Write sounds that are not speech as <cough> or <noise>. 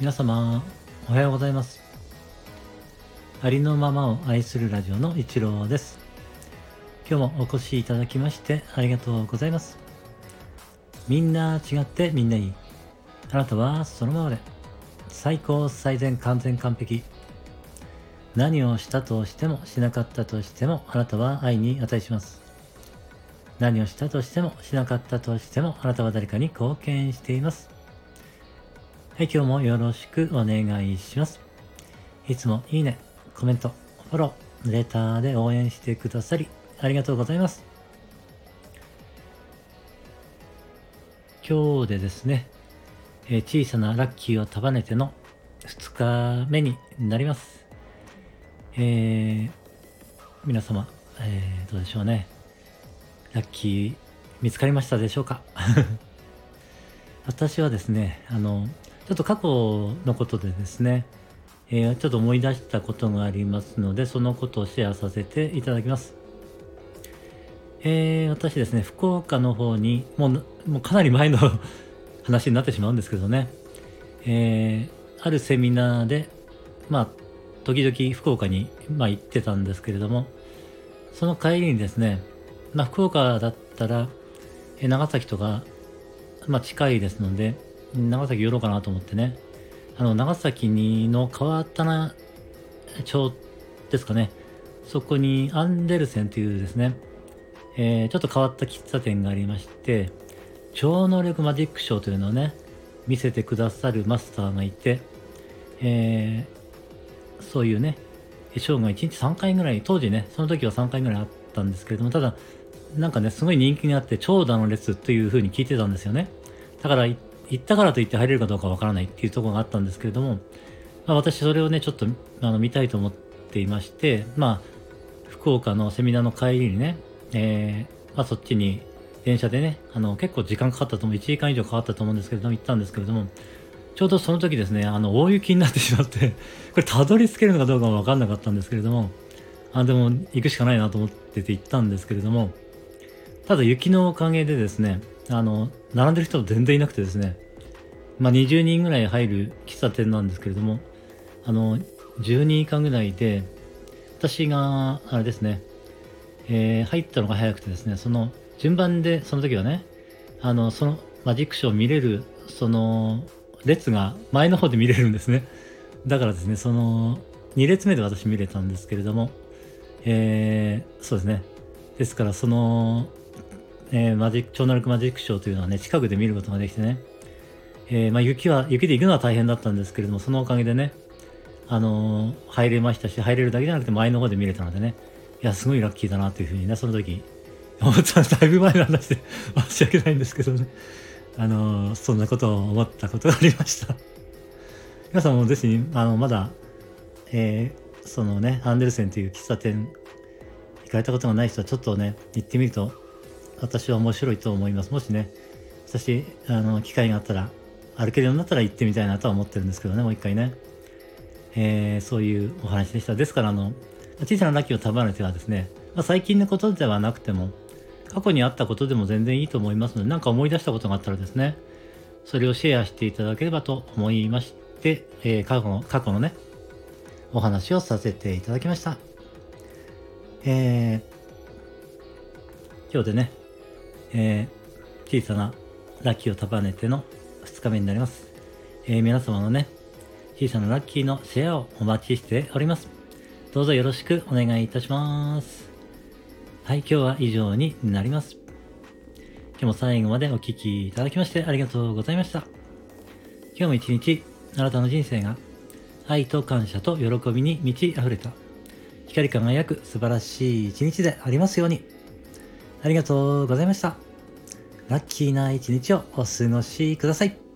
皆様おはようございます。ありのままを愛するラジオの一郎です。今日もお越しいただきましてありがとうございます。みんな違ってみんないい。あなたはそのままで。最高最善完全完璧。何をしたとしてもしなかったとしてもあなたは愛に値します。何をしたとしてもしなかったとしてもあなたは誰かに貢献しています。はい、今日もよろしくお願いします。いつもいいね、コメント、フォロー、レターで応援してくださり、ありがとうございます。今日でですね、え、小さなラッキーを束ねての2日目になります。えー、皆様、えー、どうでしょうね。ラッキー見つかりましたでしょうか？<laughs> 私はですね、あの、ちょっと過去のことでですね、えー、ちょっと思い出したことがありますので、そのことをシェアさせていただきます。えー、私ですね、福岡の方に、もう、もうかなり前の話になってしまうんですけどね、えー、あるセミナーで、まあ、時々福岡に、まあ、行ってたんですけれども、その帰りにですね、まあ、福岡だったら、長崎とか、まあ、近いですので、長崎寄ろうかなと思ってね、あの、長崎にの川棚町ですかね、そこにアンデルセンというですね、えー、ちょっと変わった喫茶店がありまして、超能力マジックショーというのをね、見せてくださるマスターがいて、えー、そういうね、ショーが1日3回ぐらい、当時ね、その時は3回ぐらいあったんですけれども、ただ、なんかね、すごい人気があって、長蛇の列という風に聞いてたんですよね。だから行っ行ったからといって入れるかどうかわからないっていうところがあったんですけれども、まあ、私それをね、ちょっとあの見たいと思っていまして、まあ、福岡のセミナーの帰りにね、えー、まあ、そっちに電車でね、あの、結構時間かかったと思う、1時間以上かかったと思うんですけれども、行ったんですけれども、ちょうどその時ですね、あの、大雪になってしまって <laughs> これたどり着けるのかどうかもわかんなかったんですけれども、あ、でも行くしかないなと思ってて行ったんですけれども、ただ雪のおかげでですね、あの、並んでる人全然いなくてですね、まあ、20人ぐらい入る喫茶店なんですけれども、あの、10人以下ぐらいで、私が、あれですね、えー、入ったのが早くてですね、その、順番で、その時はね、あの、その、マジックショーを見れる、その、列が前の方で見れるんですね。だからですね、その、2列目で私見れたんですけれども、えー、そうですね。ですから、その、えー、マジック、超能力マジックショーというのはね、近くで見ることができてね、えー、まあ、雪は、雪で行くのは大変だったんですけれども、そのおかげでね、あのー、入れましたし、入れるだけじゃなくて前の方で見れたのでね、いや、すごいラッキーだなというふうにね、その時、思った。だいぶ前の話で申し訳ないんですけどね、あのー、そんなことを思ったことがありました。皆さんもぜひ、あの、まだ、えー、そのね、アンデルセンという喫茶店、行かれたことがない人はちょっとね、行ってみると、私は面白いと思います。もしね、私、あの、機会があったら、歩けるようになったら行ってみたいなとは思ってるんですけどね、もう一回ね。えー、そういうお話でした。ですから、あの、小さなラッキーを束ねてはですね、まあ、最近のことではなくても、過去にあったことでも全然いいと思いますので、何か思い出したことがあったらですね、それをシェアしていただければと思いまして、えー、過去の、過去のね、お話をさせていただきました。えー、今日でね、えー、小さなラッキーを束ねての2日目になります。えー、皆様のね、小さなラッキーのシェアをお待ちしております。どうぞよろしくお願いいたします。はい、今日は以上になります。今日も最後までお聴きいただきましてありがとうございました。今日も一日、あなたの人生が愛と感謝と喜びに満ち溢れた光り輝く素晴らしい一日でありますように。ありがとうございました。ラッキーな一日をお過ごしください。